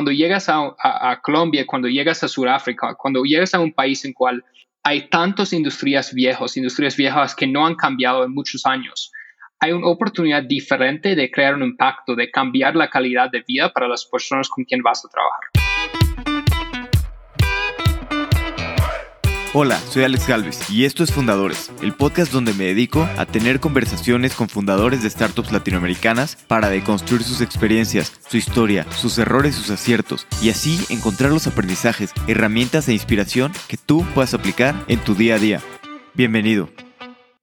cuando llegas a, Colombia, cuando llegas a Sudáfrica, cuando llegas a un país en cual hay tantas industrias viejas, industrias viejas que no han cambiado en muchos años, hay una oportunidad diferente de crear un impacto, de cambiar la calidad de vida para las personas con quien vas a trabajar. Hola, soy Alex Galvez y esto es Fundadores, el podcast donde me dedico a tener conversaciones con fundadores de startups latinoamericanas para deconstruir sus experiencias, su historia, sus errores, sus aciertos y así encontrar los aprendizajes, herramientas e inspiración que tú puedas aplicar en tu día a día. Bienvenido.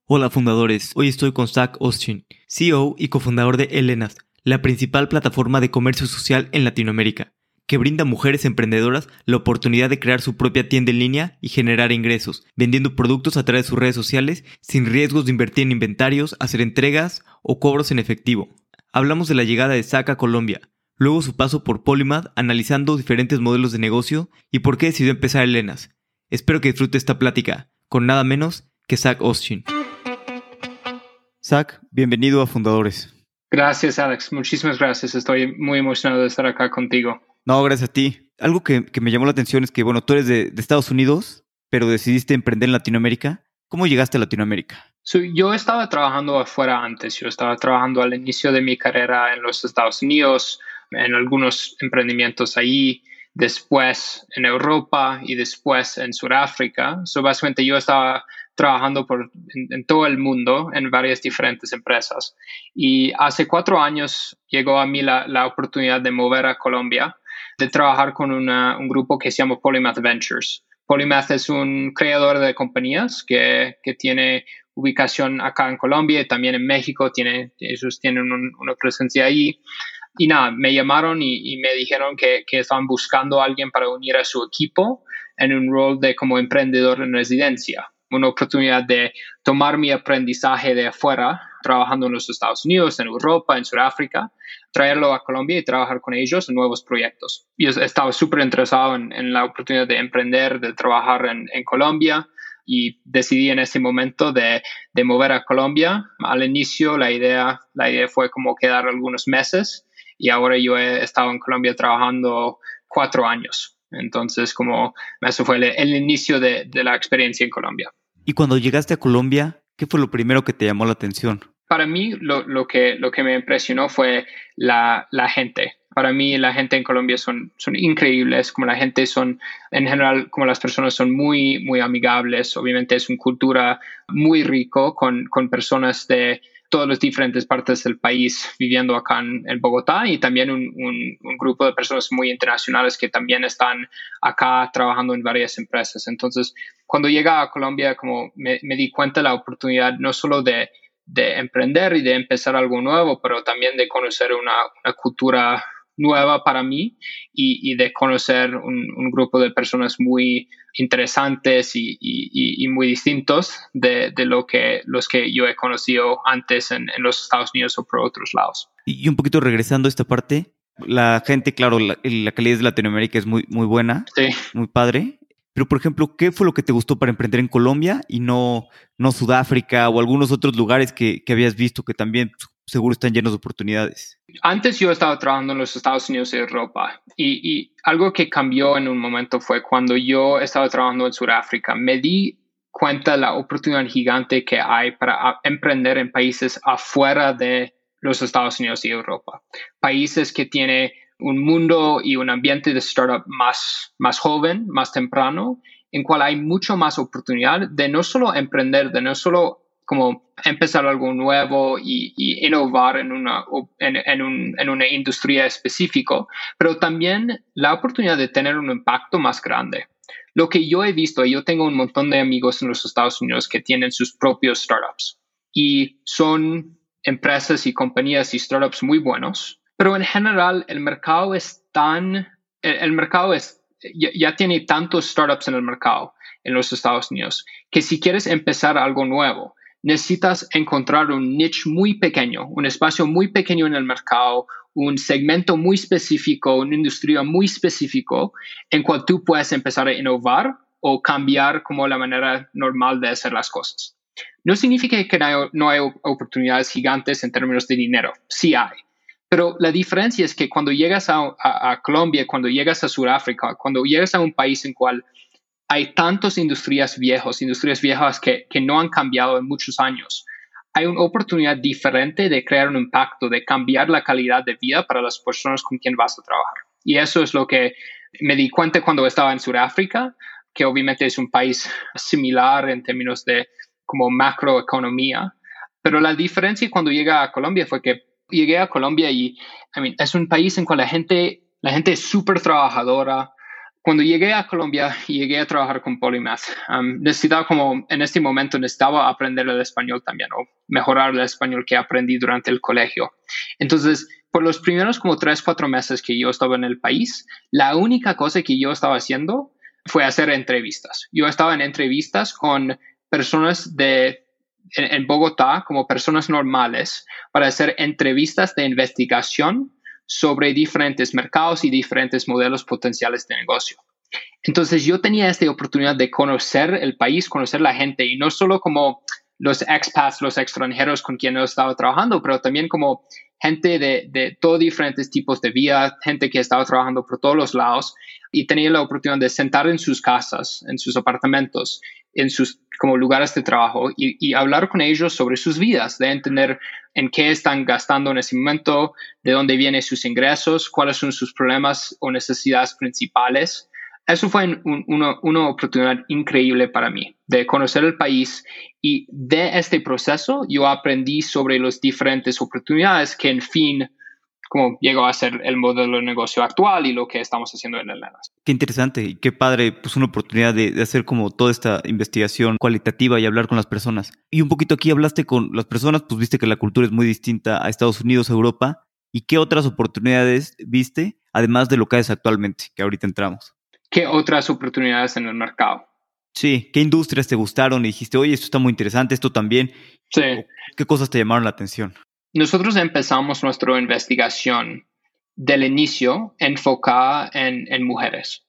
Hola fundadores, hoy estoy con Zach Austin, CEO y cofundador de Elenas, la principal plataforma de comercio social en Latinoamérica que brinda a mujeres emprendedoras la oportunidad de crear su propia tienda en línea y generar ingresos, vendiendo productos a través de sus redes sociales sin riesgos de invertir en inventarios, hacer entregas o cobros en efectivo. Hablamos de la llegada de Saca a Colombia, luego su paso por Polymath analizando diferentes modelos de negocio y por qué decidió empezar Elenas. Espero que disfrute esta plática, con nada menos que Zach Austin. Zach, bienvenido a Fundadores. Gracias, Alex. Muchísimas gracias. Estoy muy emocionado de estar acá contigo. No, gracias a ti. Algo que, me llamó la atención es que, bueno, tú eres de, Estados Unidos, pero decidiste emprender en Latinoamérica. ¿Cómo llegaste a Latinoamérica? yo estaba trabajando afuera antes. Yo estaba trabajando al inicio de mi carrera en los Estados Unidos, en algunos emprendimientos ahí, después en Europa y después en Sudáfrica. So, básicamente yo estaba trabajando por, en, todo el mundo en varias diferentes empresas. Y hace cuatro años llegó a mí la, la oportunidad de mover a Colombia de trabajar con un grupo que se llama Polymath Ventures. Polymath es un creador de compañías que, que tiene ubicación acá en Colombia y también en México. Tiene, ellos tienen una presencia ahí. Y nada, me llamaron y, me dijeron que, que estaban buscando a alguien para unir a su equipo en un rol de como emprendedor en residencia una oportunidad de tomar mi aprendizaje de afuera, trabajando en los Estados Unidos, en Europa, en Sudáfrica, traerlo a Colombia y trabajar con ellos en nuevos proyectos. Yo estaba súper interesado en, la oportunidad de emprender, de trabajar en, Colombia y decidí en ese momento de, de, mover a Colombia. Al inicio la idea, la idea fue como quedar algunos meses y ahora yo he estado en Colombia trabajando cuatro años. Entonces, como eso fue el, inicio de, la experiencia en Colombia. Y cuando llegaste a Colombia, ¿qué fue lo primero que te llamó la atención? Para mí, lo, que, lo que me impresionó fue la, gente. Para mí, la gente en Colombia son, son increíbles, como la gente son, en general, como las personas son muy, muy amigables. Obviamente es una cultura muy rico con, con personas de, todas las diferentes partes del país viviendo acá en, Bogotá y también un, grupo de personas muy internacionales que también están acá trabajando en varias empresas. Entonces, cuando llegué a Colombia, como me, di cuenta de la oportunidad no solo de, emprender y de empezar algo nuevo, pero también de conocer una, una cultura nueva para mí y, de conocer un, grupo de personas muy interesantes y, muy distintos de, lo que los que yo he conocido antes en, los Estados Unidos o por otros lados. Y un poquito regresando a esta parte, la gente, claro, la, calidad de Latinoamérica es muy, muy buena, muy padre. Pero, por ejemplo, ¿qué fue lo que te gustó para emprender en Colombia y no, no Sudáfrica o algunos otros lugares que, que habías visto que también seguro están llenos de oportunidades. Antes yo estaba trabajando en los Estados Unidos y Europa y, algo que cambió en un momento fue cuando yo estaba trabajando en Sudáfrica. Me di cuenta la oportunidad gigante que hay para emprender en países afuera de los Estados Unidos y Europa. Países que tienen un mundo y un ambiente de startup más, más joven, más temprano, en cual hay mucho más oportunidad de no solo emprender, de no solo como empezar algo nuevo y, innovar en una, en, un, en una industria específica, pero también la oportunidad de tener un impacto más grande. Lo que yo he visto, yo tengo un montón de amigos en los Estados Unidos que tienen sus propios startups y son empresas y compañías y startups muy buenos, pero en general el mercado es tan, el, mercado es, ya tiene tantos startups en el mercado en los Estados Unidos que si quieres empezar algo nuevo, necesitas encontrar un niche muy pequeño, un espacio muy pequeño en el mercado, un segmento muy específico, una industria muy específico en cual tú puedes empezar a innovar o cambiar como la manera normal de hacer las cosas. No significa que no hay, oportunidades gigantes en términos de dinero, sí hay, Pero la diferencia es que cuando llegas a, Colombia, cuando llegas a Sudáfrica, cuando llegas a un país en cual hay tantas industrias viejas, industrias viejas que, que no han cambiado en muchos años, hay una oportunidad diferente de crear un impacto, de cambiar la calidad de vida para las personas con quien vas a trabajar. Y eso es lo que me di cuenta cuando estaba en Sudáfrica, que obviamente es un país similar en términos de como macroeconomía. Pero la diferencia cuando llegué a Colombia fue que llegué a Colombia y es un país en cual la gente, la gente es súper trabajadora. Cuando llegué a Colombia llegué a trabajar con Polymath, um, necesitaba como, en este momento necesitaba aprender el español también o mejorar el español que aprendí durante el colegio. Entonces, por los primeros como tres, cuatro meses que yo estaba en el país, la única cosa que yo estaba haciendo fue hacer entrevistas. Yo estaba en entrevistas con personas de en, Bogotá como personas normales para hacer entrevistas de investigación sobre diferentes mercados y diferentes modelos potenciales de negocio. Entonces yo tenía esta oportunidad de conocer el país, conocer la gente y no solo como los expats, los extranjeros con quienes he estado trabajando, pero también como gente de, de todos diferentes tipos de vida, gente que estaba trabajando por todos los lados y tenía la oportunidad de sentar en sus casas, en sus apartamentos, en sus como lugares de trabajo y, hablar con ellos sobre sus vidas, de entender en qué están gastando en ese momento, de dónde vienen sus ingresos, cuáles son sus problemas o necesidades principales. Eso fue una, una oportunidad increíble para mí, de conocer el país y de este proceso yo aprendí sobre las diferentes oportunidades que en fin como llegó a ser el modelo de negocio actual y lo que estamos haciendo en el LENAS. Qué interesante y qué padre, pues una oportunidad de, hacer como toda esta investigación cualitativa y hablar con las personas. Y un poquito aquí hablaste con las personas, pues viste que la cultura es muy distinta a Estados Unidos, a Europa. ¿Y qué otras oportunidades viste, además de lo que es actualmente, que ahorita entramos? ¿Qué otras oportunidades en el mercado? Sí, ¿qué industrias te gustaron y dijiste, oye, esto está muy interesante, esto también? Sí. ¿Qué cosas te llamaron la atención? Nosotros empezamos nuestra investigación del inicio enfocada en, mujeres.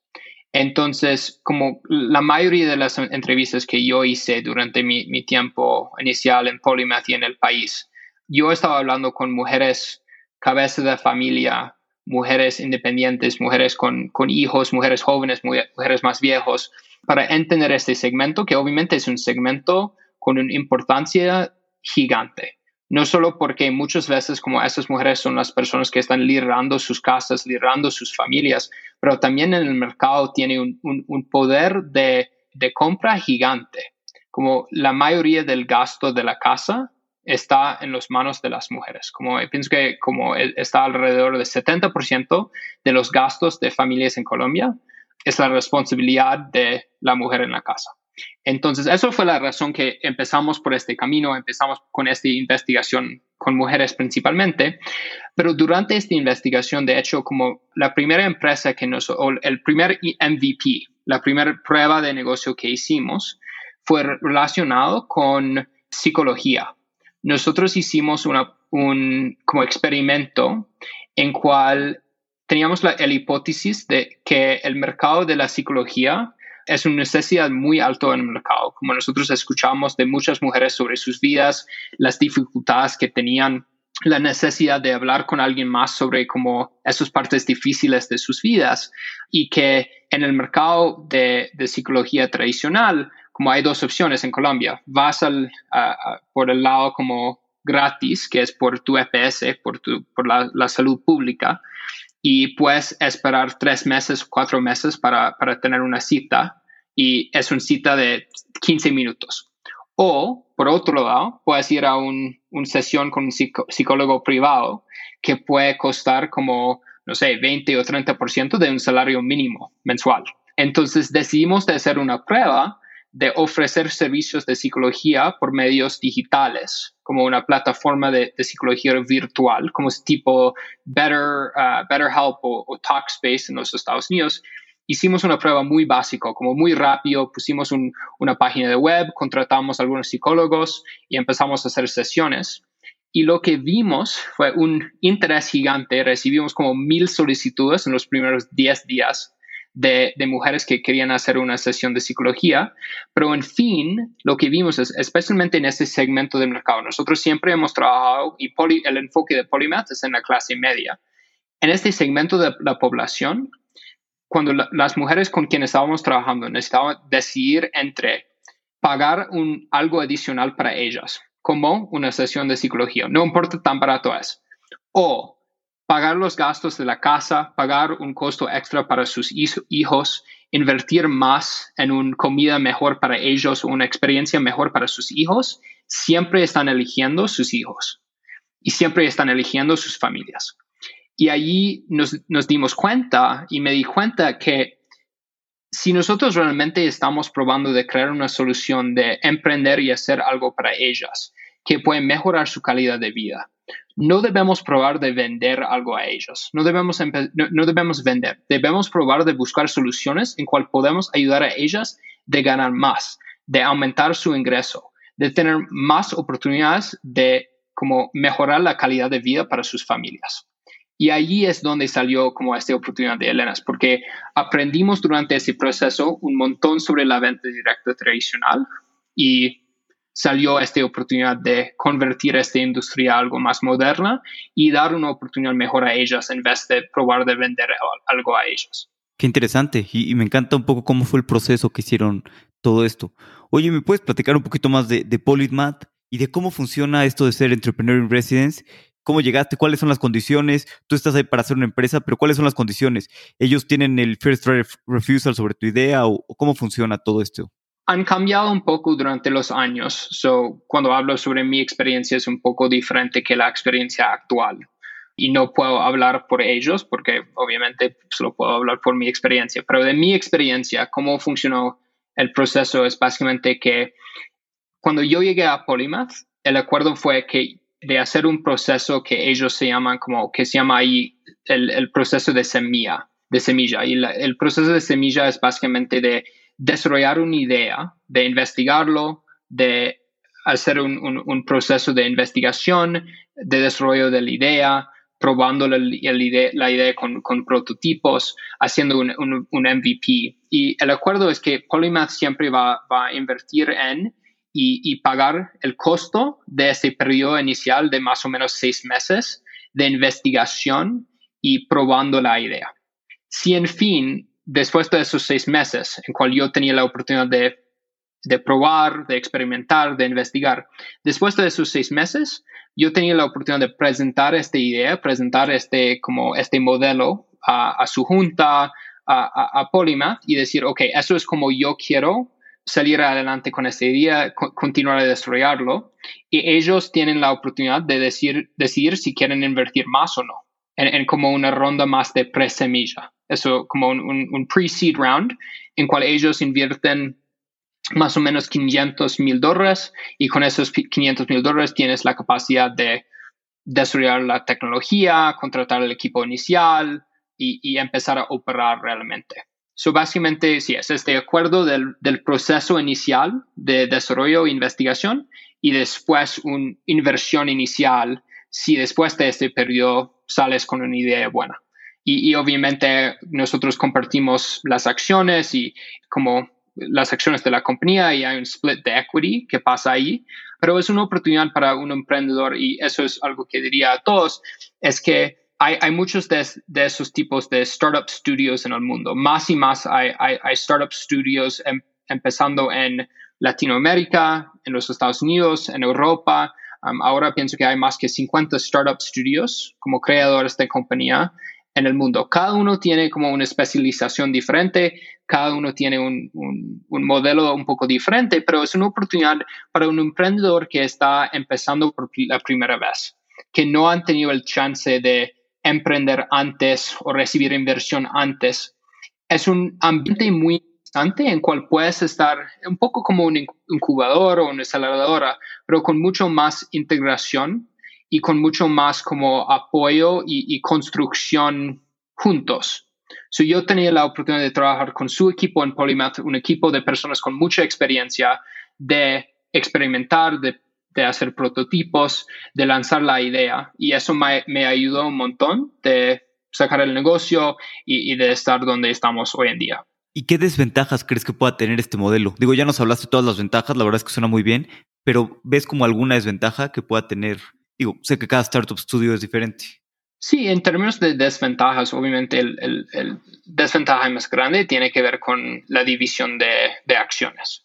Entonces, como la mayoría de las entrevistas que yo hice durante mi, tiempo inicial en Polymath y en el país, yo estaba hablando con mujeres cabeza de familia, mujeres independientes, mujeres con, con hijos, mujeres jóvenes, mujeres más viejos, para entender este segmento, que obviamente es un segmento con una importancia gigante no solo porque muchas veces como esas mujeres son las personas que están liderando sus casas, liderando sus familias, pero también en el mercado tiene un, poder de, compra gigante. Como la mayoría del gasto de la casa está en las manos de las mujeres. Como pienso que como está alrededor del 70% de los gastos de familias en Colombia es la responsabilidad de la mujer en la casa. Entonces, eso fue la razón que empezamos por este camino, empezamos con esta investigación con mujeres principalmente, pero durante esta investigación, de hecho, como la primera empresa que nos, o el primer MVP, la primera prueba de negocio que hicimos, fue relacionado con psicología. Nosotros hicimos una, un como experimento en cual teníamos la, la hipótesis de que el mercado de la psicología es una necesidad muy alta en el mercado. Como nosotros escuchamos de muchas mujeres sobre sus vidas, las dificultades que tenían, la necesidad de hablar con alguien más sobre como esas partes difíciles de sus vidas y que en el mercado de, psicología tradicional, como hay dos opciones en Colombia, vas al, por el lado como gratis, que es por tu EPS, por, tu, por la salud pública, y puedes esperar tres meses, cuatro meses para, para tener una cita y es una cita de 15 minutos. O, por otro lado, puedes ir a una un sesión con un psicólogo privado que puede costar como, no sé, 20 o 30% de un salario mínimo mensual. Entonces decidimos de hacer una prueba de ofrecer servicios de psicología por medios digitales, como una plataforma de, psicología virtual, como es tipo Better, uh, BetterHelp o, o, Talkspace en los Estados Unidos. Hicimos una prueba muy básica, como muy rápido, pusimos una página de web, contratamos a algunos psicólogos y empezamos a hacer sesiones. Y lo que vimos fue un interés gigante. Recibimos como mil solicitudes en los primeros 10 días de, mujeres que querían hacer una sesión de psicología, pero en fin, lo que vimos es, especialmente en ese segmento del mercado, nosotros siempre hemos trabajado y el enfoque de Polymath es en la clase media. En este segmento de la población, cuando las mujeres con quienes estábamos trabajando necesitaban decidir entre pagar un, algo adicional para ellas, como una sesión de psicología, no importa tan barato es, o pagar los gastos de la casa, pagar un costo extra para sus hijos, invertir más en una comida mejor para ellos o una experiencia mejor para sus hijos, siempre están eligiendo sus hijos y siempre están eligiendo sus familias. Y allí nos, nos dimos cuenta y me di cuenta que si nosotros realmente estamos probando de crear una solución de emprender y hacer algo para ellas que puede mejorar su calidad de vida, no debemos probar de vender algo a ellos, no debemos, no, debemos vender, debemos probar de buscar soluciones en cual podemos ayudar a ellas de ganar más, de aumentar su ingreso, de tener más oportunidades de como mejorar la calidad de vida para sus familias. Y allí es donde salió como esta oportunidad de Elenas, porque aprendimos durante ese proceso un montón sobre la venta directa tradicional y salió esta oportunidad de convertir esta industria a algo más moderna y dar una oportunidad mejor a ellas en vez de probar de vender algo a ellos. Qué interesante y, me encanta un poco cómo fue el proceso que hicieron todo esto. Oye, ¿me puedes platicar un poquito más de, de Polymath y de cómo funciona esto de ser Entrepreneur in Residence? ¿Cómo llegaste? ¿Cuáles son las condiciones? Tú estás ahí para hacer una empresa, pero ¿cuáles son las condiciones? ¿Ellos tienen el first refusal sobre tu idea o cómo funciona todo esto? Han cambiado un poco durante los años. So, cuando hablo sobre mi experiencia es un poco diferente que la experiencia actual. Y no puedo hablar por ellos porque obviamente solo puedo hablar por mi experiencia. Pero de mi experiencia, cómo funcionó el proceso es básicamente que cuando yo llegué a Polymath, el acuerdo fue que de hacer un proceso que ellos se llaman como, que se llama ahí el, proceso de semilla, de semilla. Y el proceso de semilla es básicamente de desarrollar una idea, de investigarlo, de hacer un, proceso de investigación, de desarrollo de la idea, probando la, idea, con, prototipos, haciendo un, MVP. Y el acuerdo es que Polymath siempre va, a invertir en y, y, pagar el costo de ese periodo inicial de más o menos seis meses de investigación y probando la idea. Si en fin después de esos seis meses, en cual yo tenía la oportunidad de, probar, de experimentar, de investigar, después de esos seis meses, yo tenía la oportunidad de presentar esta idea, presentar este, como este modelo a, su junta, a, a, Polymath y decir, ok, eso es como yo quiero salir adelante con esta idea, continuar a desarrollarlo. Y ellos tienen la oportunidad de decir, decidir si quieren invertir más o no, en, en como una ronda más de pre-semilla eso como un, pre-seed round, en cual ellos invierten más o menos 500 mil dólares y con esos 500 mil dólares tienes la capacidad de desarrollar la tecnología, contratar el equipo inicial y, empezar a operar realmente. So, básicamente, sí, es este acuerdo del, del proceso inicial de desarrollo e investigación y después una inversión inicial si después de este periodo sales con una idea buena. Y, obviamente nosotros compartimos las acciones y como las acciones de la compañía y hay un split de equity que pasa ahí, pero es una oportunidad para un emprendedor y eso es algo que diría a todos, es que hay, hay muchos de, de, esos tipos de startup studios en el mundo. Más y más hay, hay, hay startup studios em, empezando en Latinoamérica, en los Estados Unidos, en Europa. Um, ahora pienso que hay más que 50 startup studios como creadores de compañía en el mundo. Cada uno tiene como una especialización diferente, cada uno tiene un, modelo un poco diferente, pero es una oportunidad para un emprendedor que está empezando por la primera vez, que no han tenido el chance de emprender antes o recibir inversión antes. Es un ambiente muy interesante en cual puedes estar un poco como un incubador o una aceleradora, pero con mucho más integración y con mucho más como apoyo y, construcción juntos. So, yo tenía la oportunidad de trabajar con su equipo en Polymath, un equipo de personas con mucha experiencia de experimentar, de, hacer prototipos, de lanzar la idea. Y eso me, ayudó un montón de sacar el negocio y, de estar donde estamos hoy en día. ¿Y qué desventajas crees que pueda tener este modelo? Digo, ya nos hablaste de todas las ventajas, la verdad es que suena muy bien, pero ¿ves como alguna desventaja que pueda tener? Digo, sé que cada startup studio es diferente. Sí, en términos de desventajas, obviamente el, desventaja más grande tiene que ver con la división de, de acciones.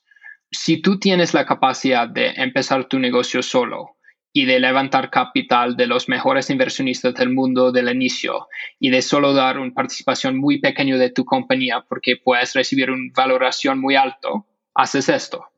Si tú tienes la capacidad de empezar tu negocio solo y de levantar capital de los mejores inversionistas del mundo del inicio y de solo dar una participación muy pequeña de tu compañía porque puedes recibir una valoración muy alto, haces esto.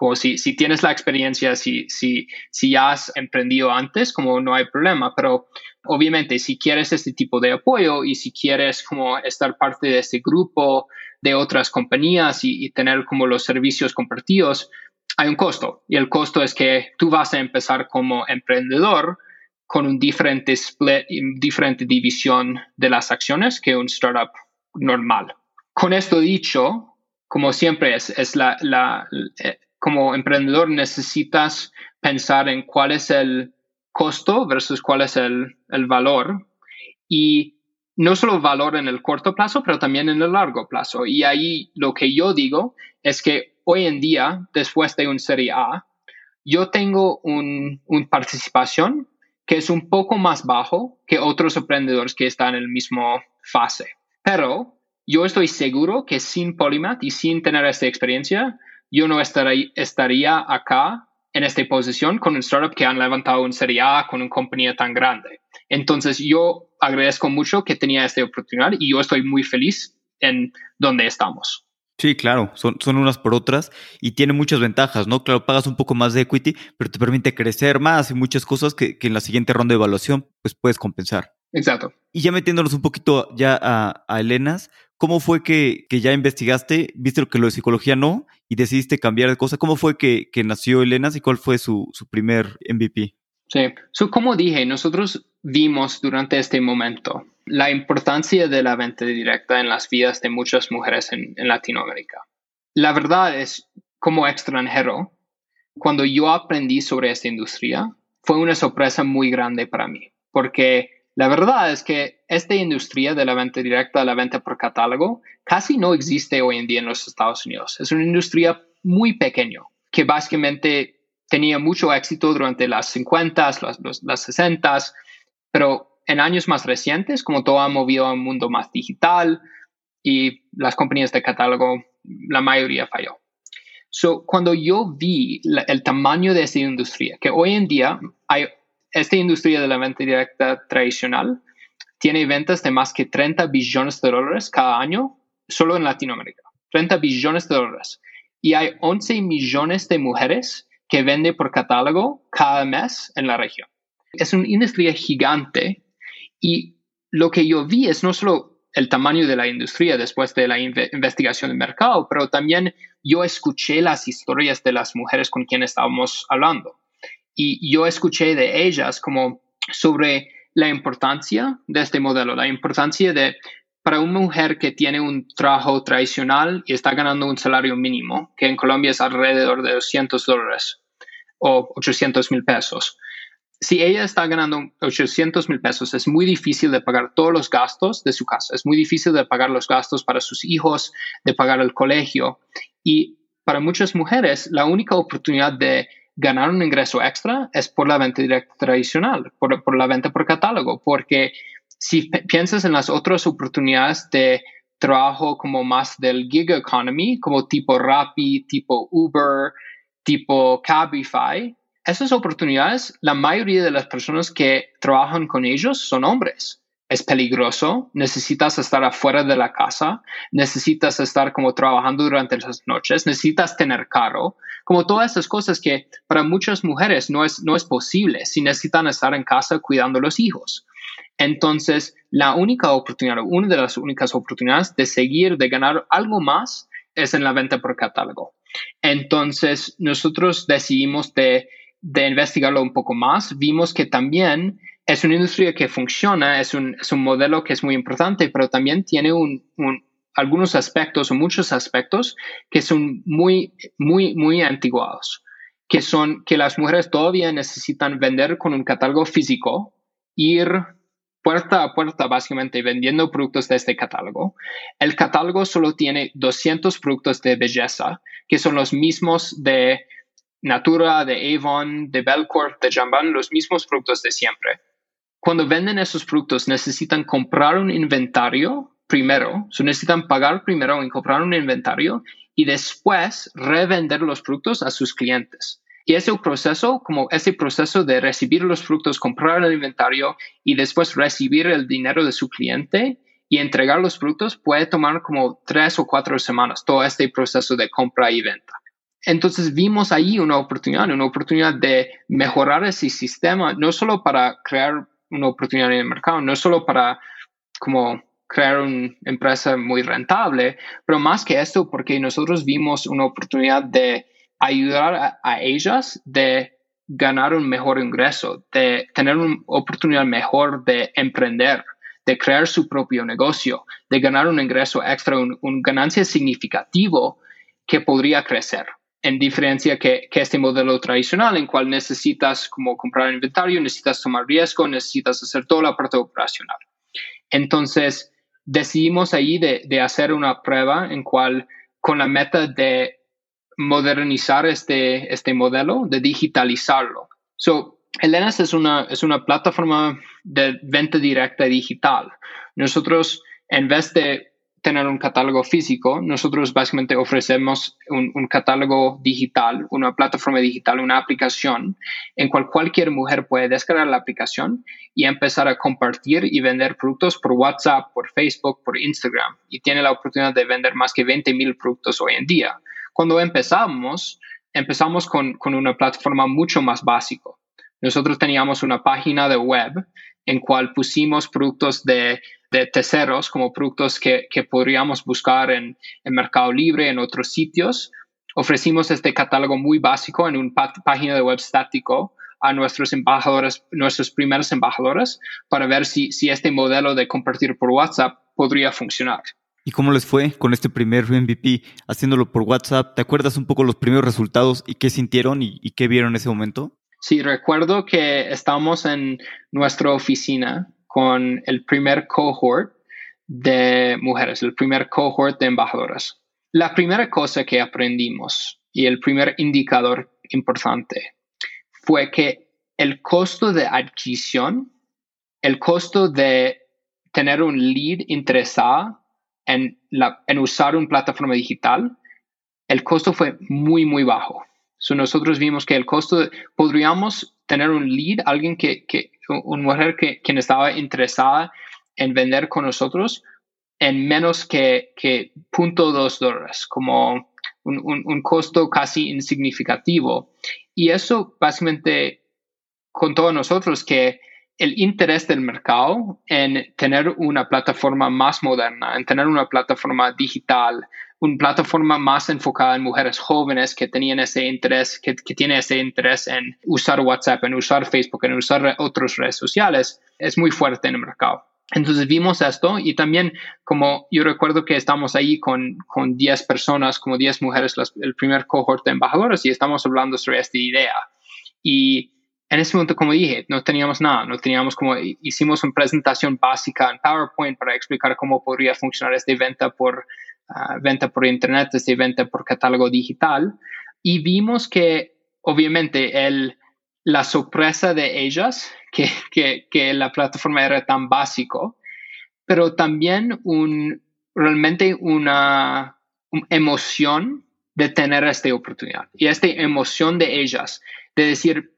Como si, si tienes la experiencia, si, si, si ya has emprendido antes, como no hay problema, pero obviamente si quieres este tipo de apoyo y si quieres como estar parte de este grupo de otras compañías y, y tener como los servicios compartidos, hay un costo y el costo es que tú vas a empezar como emprendedor con un diferente split, diferente división de las acciones que un startup normal. Con esto dicho, como siempre es, es la, la, eh, como emprendedor necesitas pensar en cuál es el costo versus cuál es el, el valor y no solo valor en el corto plazo, pero también en el largo plazo. Y ahí lo que yo digo es que hoy en día, después de un Serie A, yo tengo una un participación que es un poco más bajo que otros emprendedores que están en el mismo fase. Pero yo estoy seguro que sin Polymath y sin tener esta experiencia, yo no estaría, estaría acá en esta posición con un startup que han levantado un Serie A con una compañía tan grande. Entonces yo agradezco mucho que tenía esta oportunidad y yo estoy muy feliz en donde estamos. Sí, claro, son, son unas por otras y tiene muchas ventajas, ¿no? Claro, pagas un poco más de equity, pero te permite crecer más y muchas cosas que, que en la siguiente ronda de evaluación pues puedes compensar. Exacto. Y ya metiéndonos un poquito ya a, a Elenas, ¿Cómo fue que, que, ya investigaste, viste que lo de psicología no y decidiste cambiar de cosa? ¿Cómo fue que, que nació Elenas y cuál fue su, su primer MVP? Sí, como dije, nosotros vimos durante este momento la importancia de la venta directa en las vidas de muchas mujeres en, en Latinoamérica. La verdad es, como extranjero, cuando yo aprendí sobre esta industria, fue una sorpresa muy grande para mí, porque la verdad es que esta industria de la venta directa, la venta por catálogo, casi no existe hoy en día en los Estados Unidos. Es una industria muy pequeña que básicamente tenía mucho éxito durante las 50, las, las 60, pero en años más recientes, como todo ha movido a un mundo más digital y las compañías de catálogo, la mayoría falló. Cuando yo vi el tamaño de esta industria, que hoy en día hay esta industria de la venta directa tradicional tiene ventas de más que 30 billones de dólares cada año solo en Latinoamérica. 30 billones de dólares. Y hay 11 millones de mujeres que venden por catálogo cada mes en la región. Es una industria gigante y lo que yo vi es no solo el tamaño de la industria después de la investigación de mercado, pero también yo escuché las historias de las mujeres con quienes estábamos hablando y yo escuché de ellas como sobre la importancia de este modelo, la importancia de para una mujer que tiene un trabajo tradicional y está ganando un salario mínimo, que en Colombia es alrededor de 200 dólares o 800 mil pesos. Si ella está ganando 800 mil pesos, es muy difícil de pagar todos los gastos de su casa, es muy difícil de pagar los gastos para sus hijos, de pagar el colegio. Y para muchas mujeres, la única oportunidad de ganar un ingreso extra es por la venta directa tradicional, por, la venta por catálogo, porque si piensas en las otras oportunidades de trabajo como más del gig economy, como tipo Rappi, tipo Uber, tipo Cabify, esas oportunidades, la mayoría de las personas que trabajan con ellos son hombres es peligroso, necesitas estar afuera de la casa, necesitas estar como trabajando durante las noches, necesitas tener carro, como todas esas cosas que para muchas mujeres no es, no es posible si necesitan estar en casa cuidando a los hijos. Entonces, la única oportunidad, una de las únicas oportunidades de seguir, de ganar algo más, es en la venta por catálogo. Entonces, nosotros decidimos de, de investigarlo un poco más. Vimos que también es una industria que funciona, es un, es un modelo que es muy importante, pero también tiene un, algunos aspectos o muchos aspectos que son muy, muy, muy antiguados, que son que las mujeres todavía necesitan vender con un catálogo físico, ir puerta a puerta básicamente vendiendo productos de este catálogo. El catálogo solo tiene 200 productos de belleza, que son los mismos de Natura, de Avon, de Belcorp, de Jamban, los mismos productos de siempre. Cuando venden esos productos necesitan comprar un inventario primero, necesitan pagar primero en comprar un inventario y después revender los productos a sus clientes. Y ese proceso, como ese proceso de recibir los productos, comprar el inventario y después recibir el dinero de su cliente y entregar los productos puede tomar como tres o cuatro semanas, todo este proceso de compra y venta. Entonces vimos ahí una oportunidad, una oportunidad de mejorar ese sistema, no solo para crear una oportunidad en el mercado, no solo para como crear una empresa muy rentable, pero más que esto porque nosotros vimos una oportunidad de ayudar a, ellas de ganar un mejor ingreso, de tener una oportunidad mejor de emprender, de crear su propio negocio, de ganar un ingreso extra, un, ganancia significativo que podría crecer. En diferencia que, que, este modelo tradicional en cual necesitas como comprar inventario, necesitas tomar riesgo, necesitas hacer toda la parte operacional. Entonces, decidimos ahí de, de hacer una prueba en cual con la meta de modernizar este, este modelo, de digitalizarlo. So, Elenas es una, es una plataforma de venta directa digital. Nosotros, en vez de tener un catálogo físico, nosotros básicamente ofrecemos un, catálogo digital, una plataforma digital, una aplicación en cual cualquier mujer puede descargar la aplicación y empezar a compartir y vender productos por WhatsApp, por Facebook, por Instagram. Y tiene la oportunidad de vender más que 20 mil productos hoy en día. Cuando empezamos, empezamos con, con una plataforma mucho más básico. Nosotros teníamos una página de web en cual pusimos productos de, de terceros como productos que, que podríamos buscar en, en, Mercado Libre, en otros sitios. Ofrecimos este catálogo muy básico en una página de web estático a nuestros embajadores, nuestros primeros embajadores, para ver si, si este modelo de compartir por WhatsApp podría funcionar. ¿Y cómo les fue con este primer MVP haciéndolo por WhatsApp? ¿Te acuerdas un poco los primeros resultados y qué sintieron y, qué vieron en ese momento? Sí, recuerdo que estábamos en nuestra oficina con el primer cohort de mujeres, el primer cohort de embajadoras. La primera cosa que aprendimos y el primer indicador importante fue que el costo de adquisición, el costo de tener un lead interesado en, usar una plataforma digital, el costo fue muy, muy bajo. So nosotros vimos que el costo, podríamos tener un lead, alguien que, que una mujer que, quien estaba interesada en vender con nosotros en menos que, que 0.2 dólares, como un, un, un, costo casi insignificativo. Y eso básicamente contó a nosotros que el interés del mercado en tener una plataforma más moderna, en tener una plataforma digital, una plataforma más enfocada en mujeres jóvenes que tenían ese interés, que, que tiene ese interés en usar WhatsApp, en usar Facebook, en usar otras redes sociales, es muy fuerte en el mercado. Entonces vimos esto y también como yo recuerdo que estamos ahí con, con 10 personas, como 10 mujeres, el primer cohort de embajadores y estamos hablando sobre esta idea. Y en ese momento, como dije, no teníamos nada, no teníamos como, hicimos una presentación básica en PowerPoint para explicar cómo podría funcionar esta venta por, ah, venta por Internet, esta venta por catálogo digital. Y vimos que, obviamente, el, la sorpresa de ellas, que, que, que la plataforma era tan básico, pero también un, realmente una, emoción de tener esta oportunidad. Y esta emoción de ellas, de decir,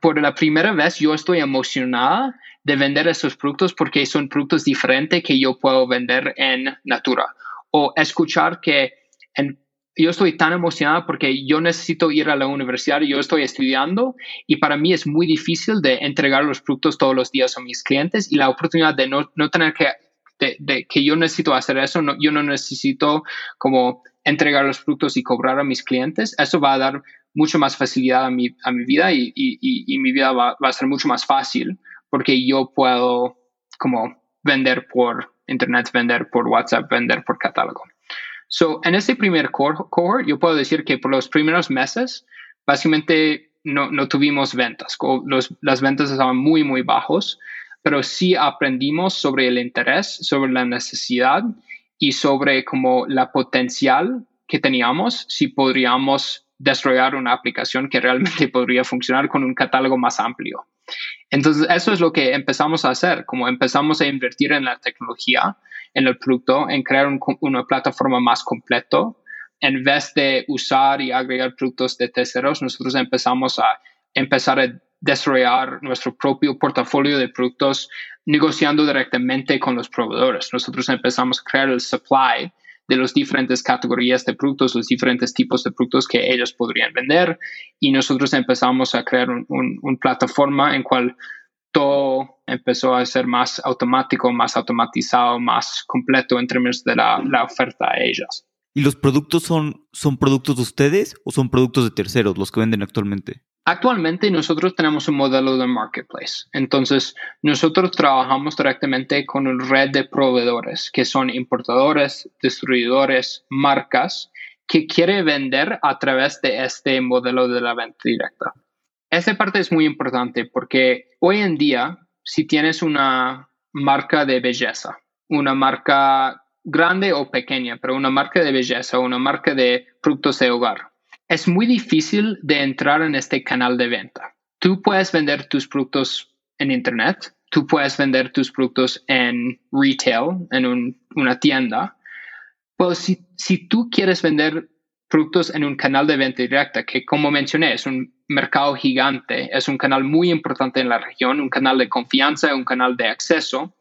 por la primera vez yo estoy emocionada de vender esos productos porque son productos diferentes que yo puedo vender en Natura. O escuchar que yo estoy tan emocionada porque yo necesito ir a la universidad y yo estoy estudiando y para mí es muy difícil de entregar los productos todos los días a mis clientes y la oportunidad de no, no tener que, de, que yo necesito hacer eso, no, yo no necesito como entregar los productos y cobrar a mis clientes, eso va a dar mucho más facilidad a mi, a mi vida y, y, y mi vida va, va, a ser mucho más fácil porque yo puedo como vender por internet, vender por WhatsApp, vender por catálogo. So, en este primer cohort, yo puedo decir que por los primeros meses, básicamente no, no tuvimos ventas. Las ventas estaban muy, muy bajos. pero sí aprendimos sobre el interés, sobre la necesidad y sobre como la potencial que teníamos si podríamos desarrollar una aplicación que realmente podría funcionar con un catálogo más amplio. Entonces, eso es lo que empezamos a hacer, como empezamos a invertir en la tecnología, en el producto, en crear una plataforma más completo. En vez de usar y agregar productos de terceros, nosotros empezamos a empezar a desarrollar nuestro propio portafolio de productos negociando directamente con los proveedores. Nosotros empezamos a crear el supply de las diferentes categorías de productos, los diferentes tipos de productos que ellos podrían vender y nosotros empezamos a crear una plataforma en cual todo empezó a ser más automático, más automatizado, más completo en términos de la, la oferta a ellas. ¿Y los productos son, son productos de ustedes o son productos de terceros los que venden actualmente? Actualmente nosotros tenemos un modelo de marketplace. Entonces, nosotros trabajamos directamente con una red de proveedores que son importadores, distribuidores, marcas que quiere vender a través de este modelo de la venta directa. Esta parte es muy importante porque hoy en día, si tienes una marca de belleza, una marca grande o pequeña, pero una marca de belleza una marca de productos de hogar, es muy difícil de entrar en este canal de venta. Tú puedes vender tus productos en Internet, tú puedes vender tus productos en retail, en una tienda. Pero si, tú quieres vender productos en un canal de venta directa, que como mencioné es un mercado gigante, es un canal muy importante en la región, un canal de confianza, un canal de acceso,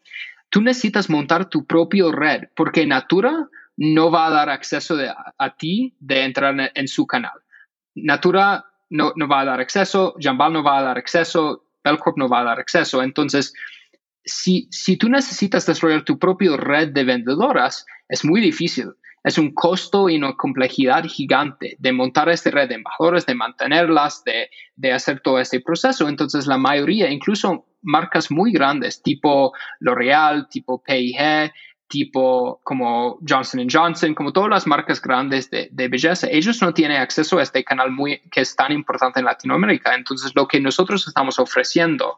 tú necesitas montar tu propio red, porque Natura no va a dar acceso a, ti de entrar en, su canal. Natura no, no, va a dar acceso, Jambal no va a dar acceso, Belcorp no va a dar acceso. Entonces, si, si tú necesitas desarrollar tu propia red de vendedoras, es muy difícil. Es un costo y una complejidad gigante de montar esta red de embajadores, de mantenerlas, de, de hacer todo este proceso. Entonces, la mayoría, incluso marcas muy grandes, tipo L'Oreal, tipo PIG, tipo como Johnson Johnson, como todas las marcas grandes de, belleza, ellos no tienen acceso a este canal muy, que es tan importante en Latinoamérica. Entonces, lo que nosotros estamos ofreciendo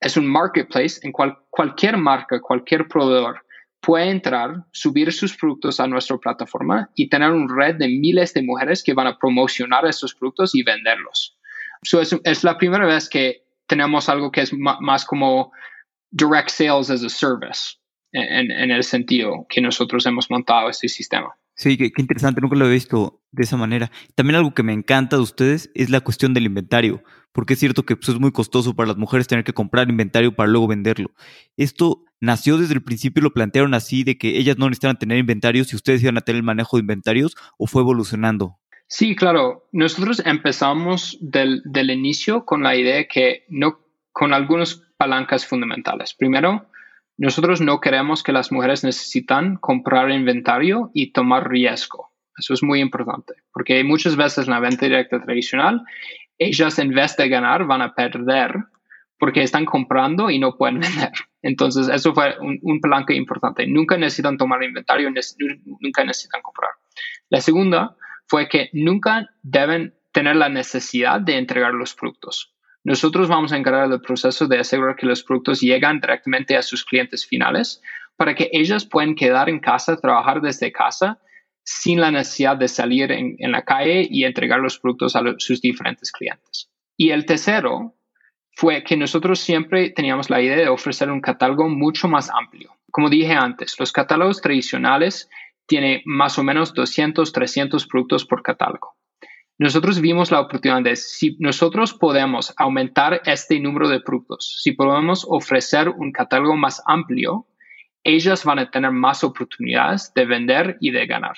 es un marketplace en cual cualquier marca, cualquier proveedor puede entrar, subir sus productos a nuestra plataforma y tener una red de miles de mujeres que van a promocionar estos productos y venderlos. es, es, la primera vez que tenemos algo que es más como direct sales as a service en, el sentido que nosotros hemos montado este sistema. Sí, qué, interesante, nunca lo he visto de esa manera. También algo que me encanta de ustedes es la cuestión del inventario, porque es cierto que pues, es muy costoso para las mujeres tener que comprar inventario para luego venderlo. Esto nació desde el principio, lo plantearon así, de que ellas no necesitaban tener inventarios y ustedes iban a tener el manejo de inventarios, o fue evolucionando. Sí, claro. Nosotros empezamos del, del inicio con la idea que no, con algunas palancas fundamentales. Primero, nosotros no queremos que las mujeres necesitan comprar inventario y tomar riesgo. Eso es muy importante, porque muchas veces en la venta directa tradicional, ellas en vez de ganar van a perder porque están comprando y no pueden vender. Entonces, eso fue un, un palanca importante. Nunca necesitan tomar inventario, nunca necesitan comprar. La segunda fue que nunca deben tener la necesidad de entregar los productos. Nosotros vamos a encargar del proceso de asegurar que los productos llegan directamente a sus clientes finales para que ellas puedan quedar en casa, trabajar desde casa sin la necesidad de salir en, la calle y entregar los productos a sus diferentes clientes. Y el tercero fue que nosotros siempre teníamos la idea de ofrecer un catálogo mucho más amplio. Como dije antes, los catálogos tradicionales tienen más o menos 200, 300 productos por catálogo nosotros vimos la oportunidad de si nosotros podemos aumentar este número de productos, si podemos ofrecer un catálogo más amplio, ellas van a tener más oportunidades de vender y de ganar.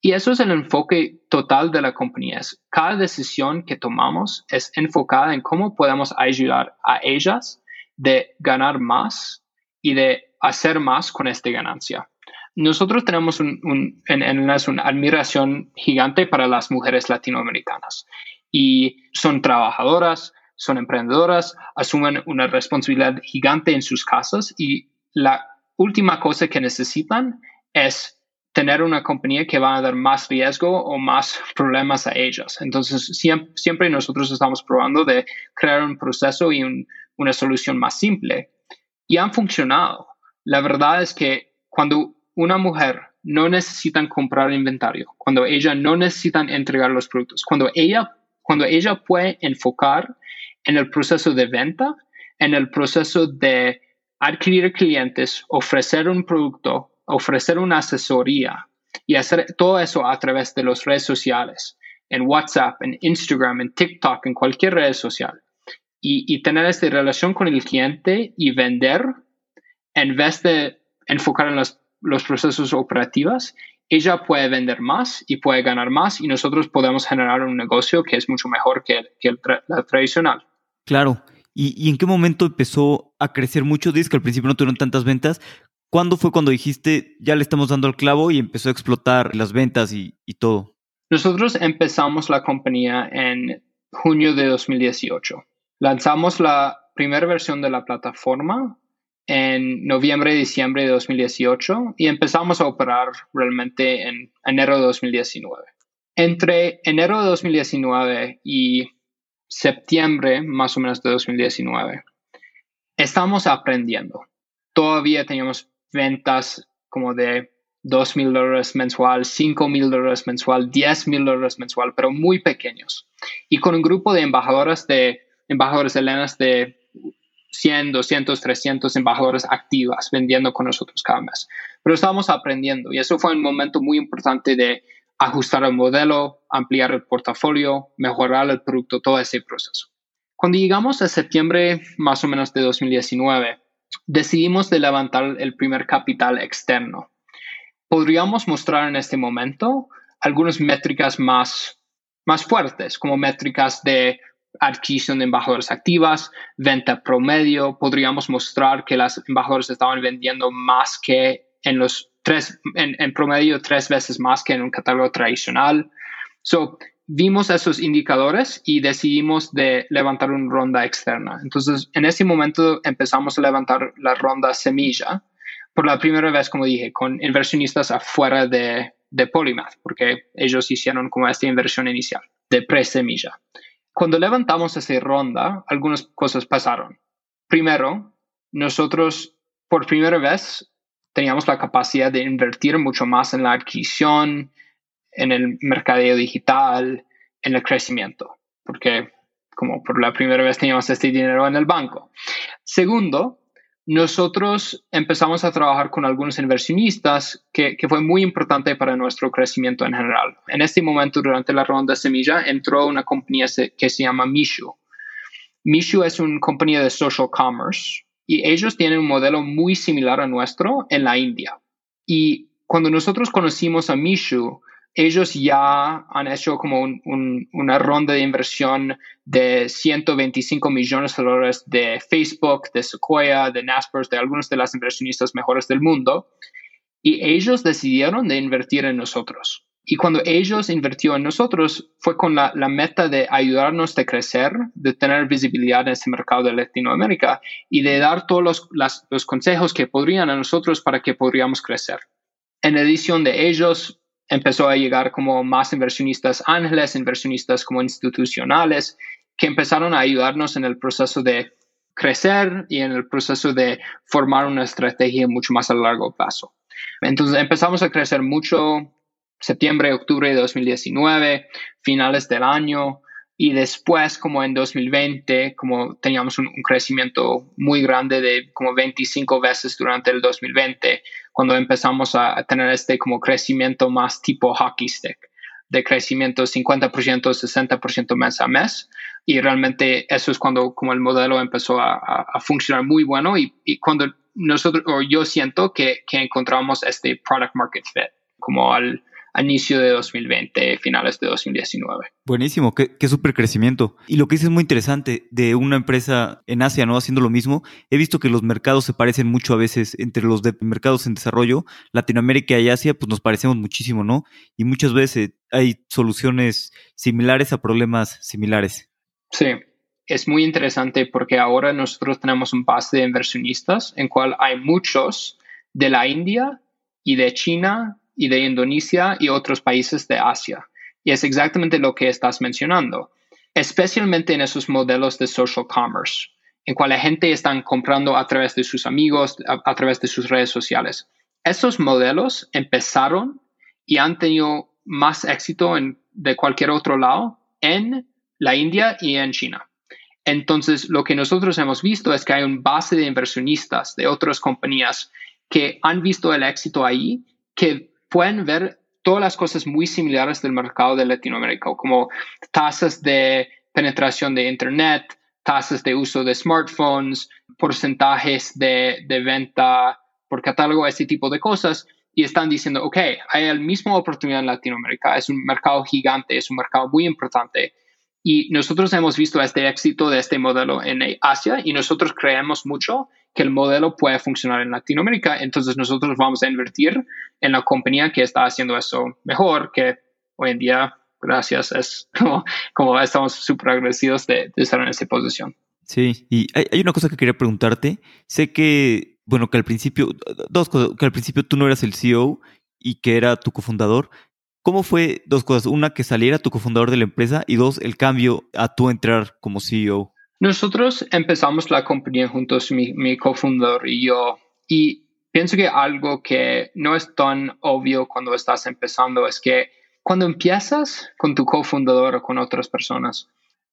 Y eso es el enfoque total de la compañía. Cada decisión que tomamos es enfocada en cómo podemos ayudar a ellas de ganar más y de hacer más con esta ganancia nosotros tenemos un, en, una admiración gigante para las mujeres latinoamericanas y son trabajadoras, son emprendedoras, asumen una responsabilidad gigante en sus casas y la última cosa que necesitan es tener una compañía que va a dar más riesgo o más problemas a ellas. Entonces, siempre, nosotros estamos probando de crear un proceso y una solución más simple y han funcionado. La verdad es que cuando una mujer no necesita comprar inventario, cuando ella no necesita entregar los productos, cuando ella, cuando ella puede enfocar en el proceso de venta, en el proceso de adquirir clientes, ofrecer un producto, ofrecer una asesoría y hacer todo eso a través de las redes sociales, en WhatsApp, en Instagram, en TikTok, en cualquier red social. Y, tener esta relación con el cliente y vender en vez de enfocar en los, procesos operativos, ella puede vender más y puede ganar más y nosotros podemos generar un negocio que es mucho mejor que el, tradicional. Claro. ¿Y, en qué momento empezó a crecer mucho? Dices que al principio no tuvieron tantas ventas. ¿Cuándo fue cuando dijiste, ya le estamos dando el clavo y empezó a explotar las ventas y, todo? Nosotros empezamos la compañía en junio de 2018. Lanzamos la primera versión de la plataforma en noviembre diciembre de 2018 y empezamos a operar realmente en enero de 2019. Entre enero de 2019 y septiembre más o menos de 2019, estamos aprendiendo. Todavía teníamos ventas como de 2 mil dólares mensual, 5 mil dólares mensual, 10 mil dólares mensual, pero muy pequeños. Y con un grupo de embajadoras de embajadores helenas de 100, 200, 300 embajadores activas vendiendo con nosotros cada mes. Pero estábamos aprendiendo y eso fue un momento muy importante de ajustar el modelo, ampliar el portafolio, mejorar el producto, todo ese proceso. Cuando llegamos a septiembre más o menos de 2019, decidimos de levantar el primer capital externo. Podríamos mostrar en este momento algunas métricas más, más fuertes, como métricas de adquisición de embajadores activas, venta promedio. Podríamos mostrar que las embajadoras estaban vendiendo más que en los tres, en, promedio tres veces más que en un catálogo tradicional. So, vimos esos indicadores y decidimos de levantar una ronda externa. Entonces, en ese momento empezamos a levantar la ronda semilla por la primera vez, como dije, con inversionistas afuera de, de Polymath, porque ellos hicieron como esta inversión inicial de pre-semilla. Cuando levantamos esa ronda, algunas cosas pasaron. Primero, nosotros por primera vez teníamos la capacidad de invertir mucho más en la adquisición, en el mercadeo digital, en el crecimiento, porque como por la primera vez teníamos este dinero en el banco. Segundo, nosotros empezamos a trabajar con algunos inversionistas que, fue muy importante para nuestro crecimiento en general. En este momento, durante la ronda semilla, entró una compañía que se llama Mishu. Mishu es una compañía de social commerce y ellos tienen un modelo muy similar a nuestro en la India. Y cuando nosotros conocimos a Mishu, ellos ya han hecho como una ronda de inversión de 125 millones de dólares de Facebook, de Sequoia, de Naspers, de algunos de las inversionistas mejores del mundo. Y ellos decidieron de invertir en nosotros. Y cuando ellos invirtieron en nosotros, fue con la, meta de ayudarnos a crecer, de tener visibilidad en ese mercado de Latinoamérica y de dar todos los, los consejos que podrían a nosotros para que podríamos crecer. En edición de ellos, empezó a llegar como más inversionistas ángeles, inversionistas como institucionales, que empezaron a ayudarnos en el proceso de crecer y en el proceso de formar una estrategia mucho más a largo plazo. Entonces empezamos a crecer mucho septiembre, octubre de 2019, finales del año, y después, como en 2020, como teníamos un, crecimiento muy grande de como 25 veces durante el 2020, cuando empezamos a, tener este como crecimiento más tipo hockey stick, de crecimiento 50%, 60% mes a mes. Y realmente eso es cuando como el modelo empezó a, funcionar muy bueno y, y, cuando nosotros, o yo siento que, que encontramos este product market fit, como al inicio de 2020, finales de 2019. Buenísimo, qué, qué súper crecimiento. Y lo que dices es muy interesante de una empresa en Asia, ¿no? Haciendo lo mismo. He visto que los mercados se parecen mucho a veces entre los de mercados en desarrollo. Latinoamérica y Asia, pues nos parecemos muchísimo, ¿no? Y muchas veces hay soluciones similares a problemas similares. Sí, es muy interesante porque ahora nosotros tenemos un base de inversionistas en cual hay muchos de la India y de China y de Indonesia y otros países de Asia. Y es exactamente lo que estás mencionando, especialmente en esos modelos de social commerce, en cual la gente está comprando a través de sus amigos, a, través de sus redes sociales. Estos modelos empezaron y han tenido más éxito en, de cualquier otro lado en la India y en China. Entonces, lo que nosotros hemos visto es que hay un base de inversionistas de otras compañías que han visto el éxito ahí, que pueden ver todas las cosas muy similares del mercado de Latinoamérica, como tasas de penetración de Internet, tasas de uso de smartphones, porcentajes de, de venta por catálogo, ese tipo de cosas. Y están diciendo, ok, hay la misma oportunidad en Latinoamérica, es un mercado gigante, es un mercado muy importante. Y nosotros hemos visto este éxito de este modelo en Asia y nosotros creemos mucho que el modelo puede funcionar en Latinoamérica. Entonces nosotros vamos a invertir en la compañía que está haciendo eso mejor, que hoy en día, gracias, es como, estamos súper agradecidos de, estar en esa posición. Sí, y hay, una cosa que quería preguntarte. Sé que, bueno, que al principio, dos cosas, que al principio tú no eras el CEO y que era tu cofundador. ¿Cómo fue dos cosas? Una, que saliera tu cofundador de la empresa y dos, el cambio a tú entrar como CEO. Nosotros empezamos la compañía juntos, mi, cofundador y yo, y pienso que algo que no es tan obvio cuando estás empezando es que cuando empiezas con tu cofundador o con otras personas,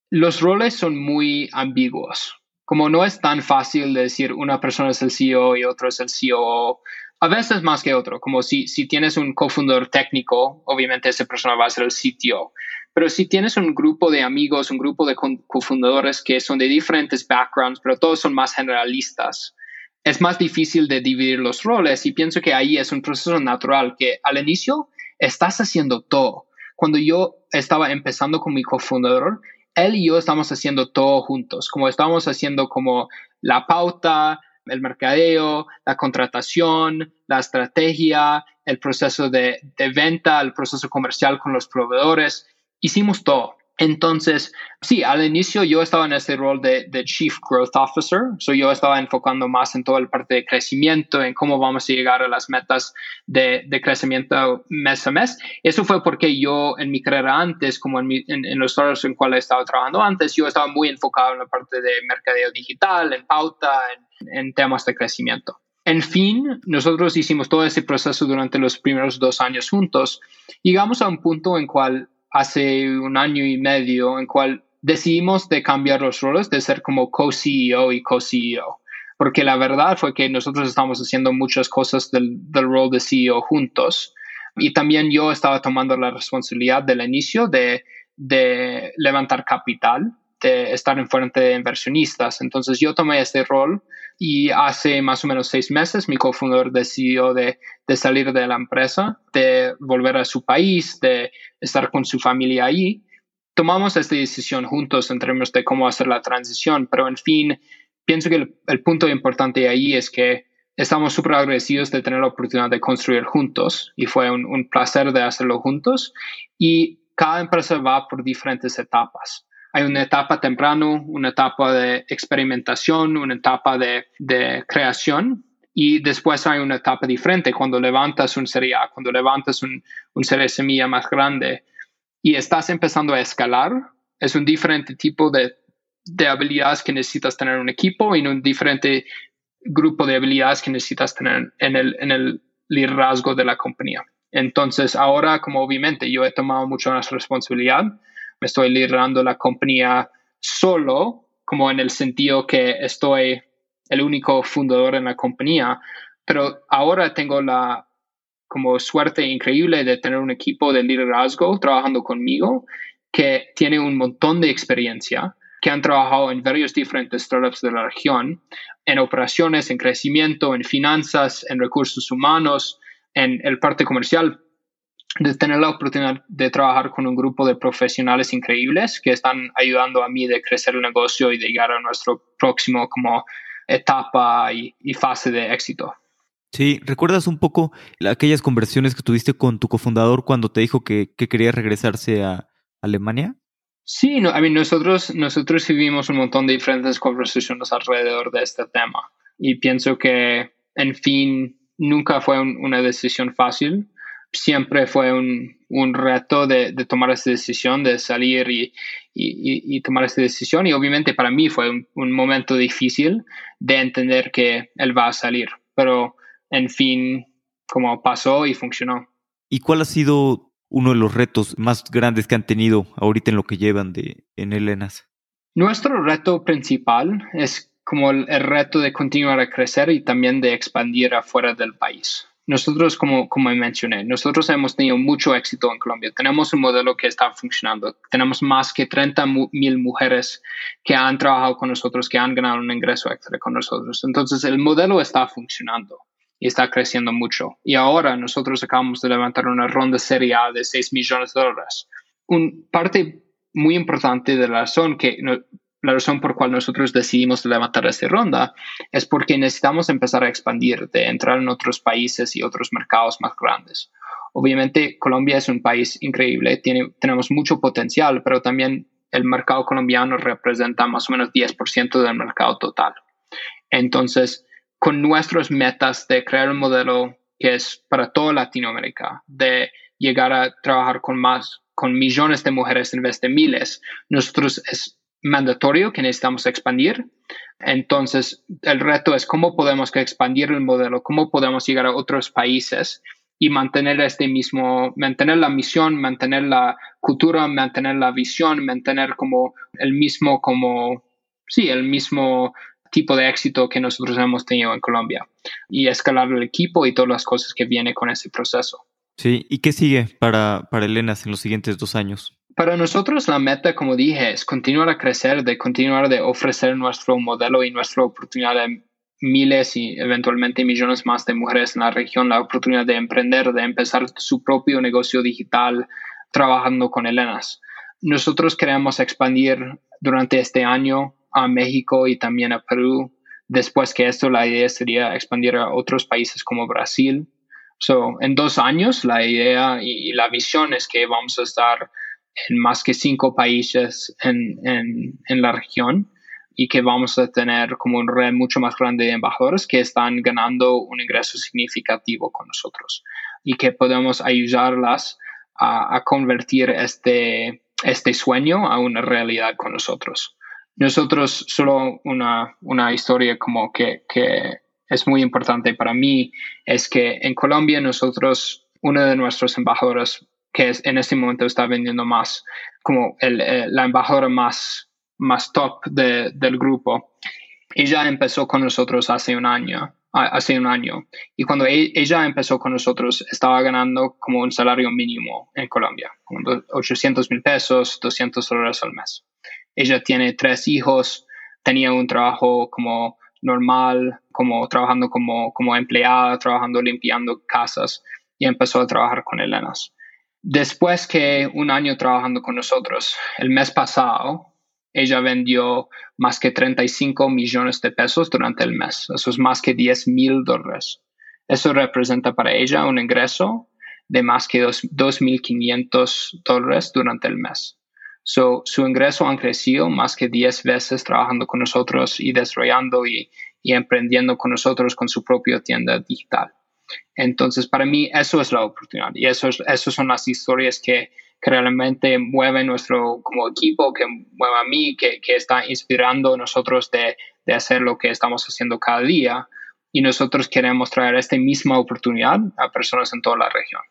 los roles son muy ambiguos. Como no es tan fácil de decir una persona es el CEO y otro es el CEO, a veces más que otro, como si, si tienes un cofundador técnico, obviamente esa persona va a ser el CTO. Pero si tienes un grupo de amigos, un grupo de cofundadores que son de diferentes backgrounds, pero todos son más generalistas, es más difícil de dividir los roles. Y pienso que ahí es un proceso natural que al inicio estás haciendo todo. Cuando yo estaba empezando con mi cofundador, él y yo estamos haciendo todo juntos, como estamos haciendo como la pauta, el mercadeo, la contratación, la estrategia, el proceso de, de venta, el proceso comercial con los proveedores hicimos todo. Entonces, sí, al inicio yo estaba en este rol de, Chief Growth Officer, so yo estaba enfocando más en toda la parte de crecimiento, en cómo vamos a llegar a las metas de, crecimiento mes a mes. Eso fue porque yo en mi carrera antes, como en, en, los startups en cuales estaba trabajando antes, yo estaba muy enfocado en la parte de mercadeo digital, en pauta, en, en temas de crecimiento. En fin, nosotros hicimos todo ese proceso durante los primeros dos años juntos. Llegamos a un punto en cual hace un año y medio en cual decidimos de cambiar los roles, de ser como co-CEO y co-CEO. Porque la verdad fue que nosotros estamos haciendo muchas cosas del, del rol de CEO juntos. Y también yo estaba tomando la responsabilidad del inicio de, de levantar capital, de estar en frente de inversionistas. Entonces yo tomé este rol y hace más o menos seis meses mi cofundador decidió de, de, salir de la empresa, de volver a su país, de estar con su familia allí. Tomamos esta decisión juntos en términos de cómo hacer la transición, pero en fin, pienso que el, punto importante ahí es que estamos súper agradecidos de tener la oportunidad de construir juntos y fue un, un placer de hacerlo juntos y cada empresa va por diferentes etapas hay una etapa temprano, una etapa de experimentación, una etapa de, creación y después hay una etapa diferente cuando levantas un serie A, cuando levantas un, un semilla más grande y estás empezando a escalar, es un diferente tipo de, de habilidades que necesitas tener en un equipo y un diferente grupo de habilidades que necesitas tener en el, en el liderazgo de la compañía. Entonces, ahora, como obviamente yo he tomado mucha más responsabilidad, estoy liderando la compañía solo, como en el sentido que estoy el único fundador en la compañía, pero ahora tengo la como suerte increíble de tener un equipo de liderazgo trabajando conmigo que tiene un montón de experiencia, que han trabajado en varios diferentes startups de la región, en operaciones, en crecimiento, en finanzas, en recursos humanos, en el parte comercial, de tener la oportunidad de trabajar con un grupo de profesionales increíbles que están ayudando a mí de crecer el negocio y de llegar a nuestro próximo como etapa y, fase de éxito. Sí, ¿recuerdas un poco aquellas conversaciones que tuviste con tu cofundador cuando te dijo que, quería regresarse a Alemania? Sí, no, nosotros, nosotros vivimos un montón de diferentes conversaciones alrededor de este tema y pienso que, en fin, nunca fue una decisión fácil siempre fue un, un reto de, tomar esa decisión, de salir y, tomar esa decisión. Y obviamente para mí fue un, momento difícil de entender que él va a salir, pero en fin, como pasó y funcionó. ¿Y cuál ha sido uno de los retos más grandes que han tenido ahorita en lo que llevan de en Elenas? Nuestro reto principal es como el, reto de continuar a crecer y también de expandir afuera del país. Nosotros, como, como mencioné, nosotros hemos tenido mucho éxito en Colombia. Tenemos un modelo que está funcionando. Tenemos más que 30 mil mujeres que han trabajado con nosotros, que han ganado un ingreso extra con nosotros. Entonces, el modelo está funcionando y está creciendo mucho. Y ahora nosotros acabamos de levantar una ronda serie A de 6 millones de dólares. Un parte muy importante de la razón que la razón por cual nosotros decidimos levantar esta ronda es porque necesitamos empezar a expandir, de entrar en otros países y otros mercados más grandes. Obviamente Colombia es un país increíble, tenemos mucho potencial, pero también el mercado colombiano representa más o menos 10% del mercado total. Entonces, con nuestras metas de crear un modelo que es para toda Latinoamérica, de llegar a trabajar con más, con millones de mujeres en vez de miles, nosotros es mandatorio que necesitamos expandir. Entonces, el reto es cómo podemos expandir el modelo, cómo podemos llegar a otros países y mantener este mismo, mantener la misión, mantener la cultura, mantener la visión, mantener como el mismo, como, sí, el mismo tipo de éxito que nosotros hemos tenido en Colombia y escalar el equipo y todas las cosas que vienen con ese proceso. Sí, ¿y qué sigue para, para Elenas en los siguientes dos años? Para nosotros la meta, como dije, es continuar a crecer, de continuar de ofrecer nuestro modelo y nuestra oportunidad a miles y eventualmente millones más de mujeres en la región, la oportunidad de emprender, de empezar su propio negocio digital trabajando con Elenas. Nosotros queremos expandir durante este año a México y también a Perú. Después que esto, la idea sería expandir a otros países como Brasil. So, en dos años, la idea y, la visión es que vamos a estar en más que cinco países en, en, en la región y que vamos a tener como un red mucho más grande de embajadores que están ganando un ingreso significativo con nosotros y que podemos ayudarlas a, a convertir este, este sueño a una realidad con nosotros. Nosotros, solo una, una historia como que, que es muy importante para mí, es que en Colombia nosotros, uno de nuestros embajadores, que es, en este momento está vendiendo más, como el, eh, la embajadora más, más top de, del grupo, ella empezó con nosotros hace un año hace un año. Y cuando e, ella empezó con nosotros, estaba ganando como un salario mínimo en Colombia, como 800 mil pesos, 200 dólares al mes. Ella tiene tres hijos, tenía un trabajo como normal, como trabajando como, como empleada, trabajando limpiando casas y empezó a trabajar con Elenas. Después que un año trabajando con nosotros, el mes pasado, ella vendió más que 35 millones de pesos durante el mes. Eso es más que 10 mil dólares. Eso representa para ella un ingreso de más que 2.500 dólares durante el mes. So, su ingreso ha crecido más que 10 veces trabajando con nosotros y desarrollando y, emprendiendo con nosotros con su propia tienda digital. Entonces, para mí, eso es la oportunidad y eso esas son las historias que, realmente mueven nuestro como equipo, que mueve a mí, que, está inspirando a nosotros de, de hacer lo que estamos haciendo cada día. Y nosotros queremos traer esta misma oportunidad a personas en toda la región.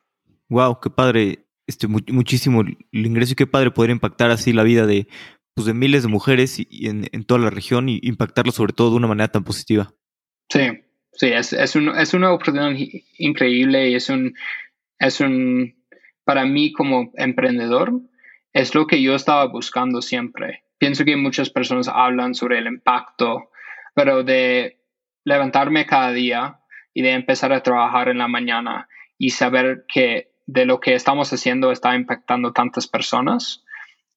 Wow, qué padre este, muchísimo el ingreso y qué padre poder impactar así la vida de, pues, de miles de mujeres y, en, toda la región y impactarlo sobre todo de una manera tan positiva. Sí, sí, es, es, un, es una oportunidad increíble y es un, es un, para mí como emprendedor, es lo que yo estaba buscando siempre. Pienso que muchas personas hablan sobre el impacto, pero de levantarme cada día y de empezar a trabajar en la mañana y saber que de lo que estamos haciendo está impactando tantas personas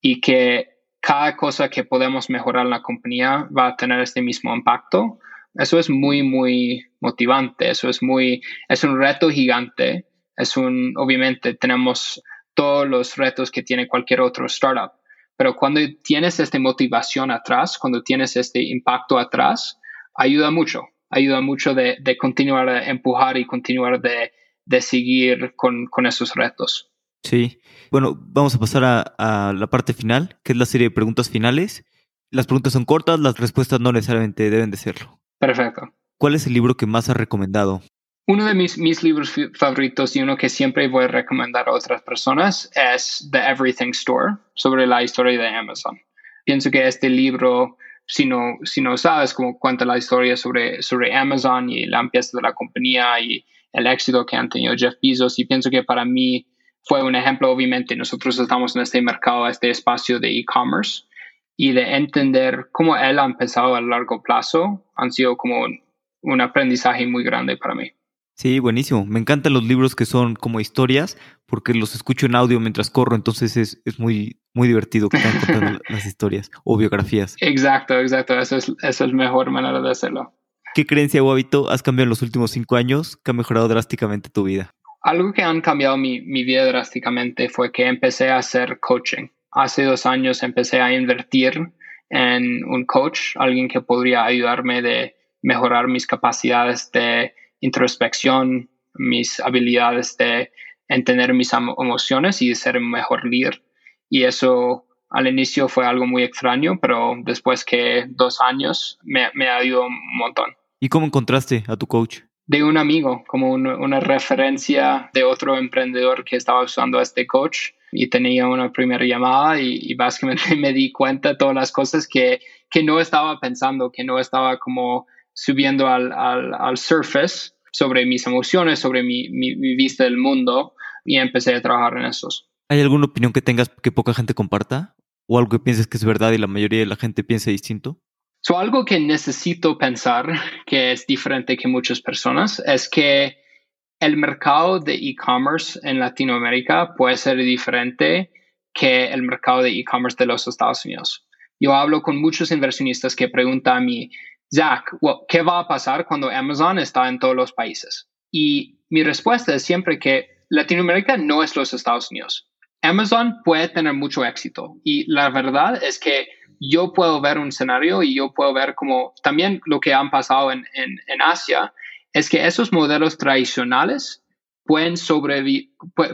y que cada cosa que podemos mejorar en la compañía va a tener este mismo impacto. Eso es muy, muy motivante. Eso es muy, es un reto gigante. Es un, obviamente tenemos todos los retos que tiene cualquier otro startup. Pero cuando tienes esta motivación atrás, cuando tienes este impacto atrás, ayuda mucho. Ayuda mucho de, de continuar a empujar y continuar de, de seguir con, esos retos. Sí. Bueno, vamos a pasar a, la parte final, que es la serie de preguntas finales. Las preguntas son cortas, las respuestas no necesariamente deben de serlo. Perfecto. ¿Cuál es el libro que más has recomendado? Uno de mis, mis libros favoritos y uno que siempre voy a recomendar a otras personas es The Everything Store, sobre la historia de Amazon. Pienso que este libro, si no, si no sabes cómo cuenta la historia sobre, sobre Amazon y la empieza de la compañía y el éxito que han tenido Jeff Bezos, y pienso que para mí fue un ejemplo, obviamente, nosotros estamos en este mercado, este espacio de e-commerce, y de entender cómo él ha empezado a largo plazo, han sido como un aprendizaje muy grande para mí. Sí, buenísimo. Me encantan los libros que son como historias porque los escucho en audio mientras corro, entonces es, es muy, muy divertido que estén contando las historias o biografías. Exacto, exacto. Esa es, esa es la mejor manera de hacerlo. ¿Qué creencia o hábito has cambiado en los últimos cinco años que ha mejorado drásticamente tu vida? Algo que han cambiado mi, mi vida drásticamente fue que empecé a hacer coaching. Hace dos años empecé a invertir en un coach, alguien que podría ayudarme de mejorar mis capacidades de introspección, mis habilidades de entender mis emociones y ser un mejor líder. Y eso al inicio fue algo muy extraño, pero después que dos años me, me ha ayudado un montón. ¿Y cómo encontraste a tu coach? De un amigo, como una referencia de otro emprendedor que estaba usando a este coach y tenía una primera llamada y, básicamente me di cuenta de todas las cosas que, que no estaba pensando, que no estaba como subiendo al, al, al surface sobre mis emociones, sobre mi, vista del mundo y empecé a trabajar en esos. ¿Hay alguna opinión que tengas que poca gente comparta? ¿O algo que pienses que es verdad y la mayoría de la gente piensa distinto? So, algo que necesito pensar que es diferente que muchas personas es que el mercado de e-commerce en Latinoamérica puede ser diferente que el mercado de e-commerce de los Estados Unidos. Yo hablo con muchos inversionistas que preguntan a mí, Zach, ¿qué va a pasar cuando Amazon está en todos los países? Y mi respuesta es siempre que Latinoamérica no es los Estados Unidos. Amazon puede tener mucho éxito y la verdad es que yo puedo ver un escenario y yo puedo ver como también lo que han pasado en, en, Asia es que esos modelos tradicionales pueden sobrevivir,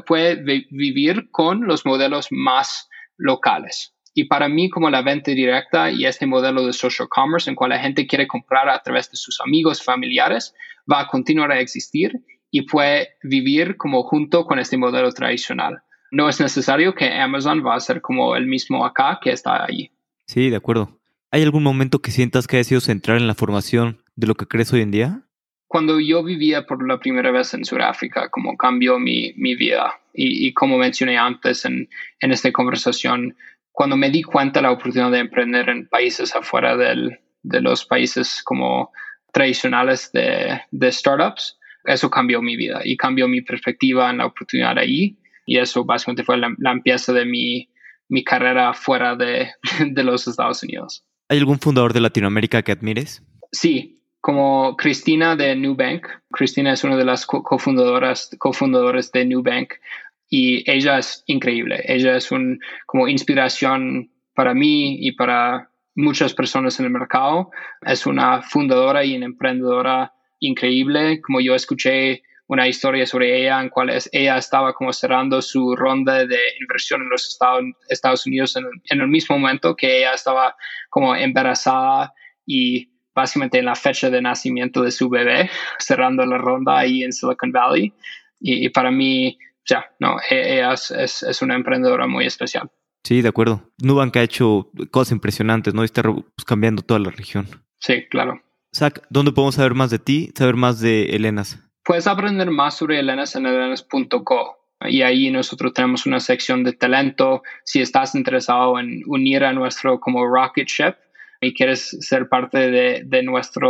puede vivir con los modelos más locales. Y para mí, como la venta directa y este modelo de social commerce en cual la gente quiere comprar a través de sus amigos, familiares, va a continuar a existir y puede vivir como junto con este modelo tradicional. No es necesario que Amazon va a ser como el mismo acá que está allí. Sí, de acuerdo. ¿Hay algún momento que sientas que haya sido central en la formación de lo que crees hoy en día? Cuando yo vivía por la primera vez en Sudáfrica, como cambió mi, mi vida. Y, y, como mencioné antes en, en esta conversación, cuando me di cuenta de la oportunidad de emprender en países afuera del, de los países como tradicionales de, de, startups, eso cambió mi vida y cambió mi perspectiva en la oportunidad ahí. Y eso básicamente fue la, la empieza de mi, mi carrera fuera de, de, los Estados Unidos. ¿Hay algún fundador de Latinoamérica que admires? Sí, como Cristina de Nubank. Cristina es una de las cofundadoras, cofundadores de Nubank y ella es increíble. Ella es un, como inspiración para mí y para muchas personas en el mercado. Es una fundadora y una emprendedora increíble. Como yo escuché una historia sobre ella en cual ella estaba como cerrando su ronda de inversión en los Estados, Estados Unidos en, en el mismo momento que ella estaba como embarazada y básicamente en la fecha de nacimiento de su bebé, cerrando la ronda ahí en Silicon Valley. y para mí ya, no, e, ella es, una emprendedora muy especial. Sí, de acuerdo. Nubank ha hecho cosas impresionantes, ¿no? Y está pues, cambiando toda la región. Sí, claro. Zach, ¿dónde podemos saber más de ti, saber más de Elenas? Puedes aprender más sobre Elenas en elenas.co. Y ahí nosotros tenemos una sección de talento. Si estás interesado en unir a nuestro como rocket ship y quieres ser parte de, de nuestra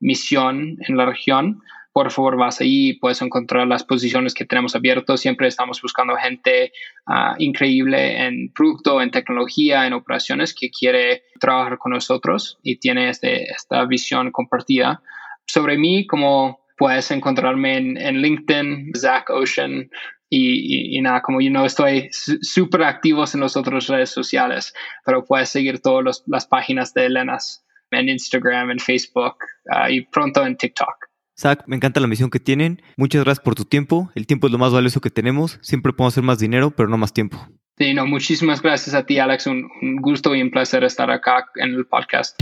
misión en la región, por favor vas ahí y puedes encontrar las posiciones que tenemos abiertos. Siempre estamos buscando gente ah, increíble en producto, en tecnología, en operaciones que quiere trabajar con nosotros y tiene este, esta visión compartida. Sobre mí, como puedes encontrarme en, LinkedIn, Zach Ocean, y, nada, como yo no estoy súper activos en las otras redes sociales, pero puedes seguir todas las páginas de Elenas en Instagram, en Facebook ah, y pronto en TikTok. Zach, me encanta la misión que tienen. Muchas gracias por tu tiempo. El tiempo es lo más valioso que tenemos. Siempre podemos hacer más dinero, pero no más tiempo. Sí, no, muchísimas gracias a ti, Alex. Un, un gusto y un placer estar acá en el podcast.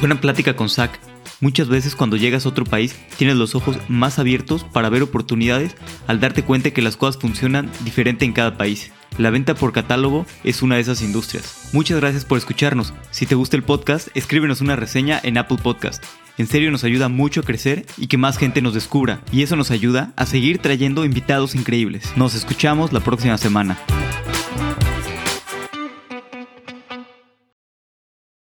Buena plática con Zach. Muchas veces cuando llegas a otro país tienes los ojos más abiertos para ver oportunidades al darte cuenta que las cosas funcionan diferente en cada país. La venta por catálogo es una de esas industrias. Muchas gracias por escucharnos. Si te gusta el podcast, escríbenos una reseña en Apple Podcast. En serio nos ayuda mucho a crecer y que más gente nos descubra. Y eso nos ayuda a seguir trayendo invitados increíbles. Nos escuchamos la próxima semana.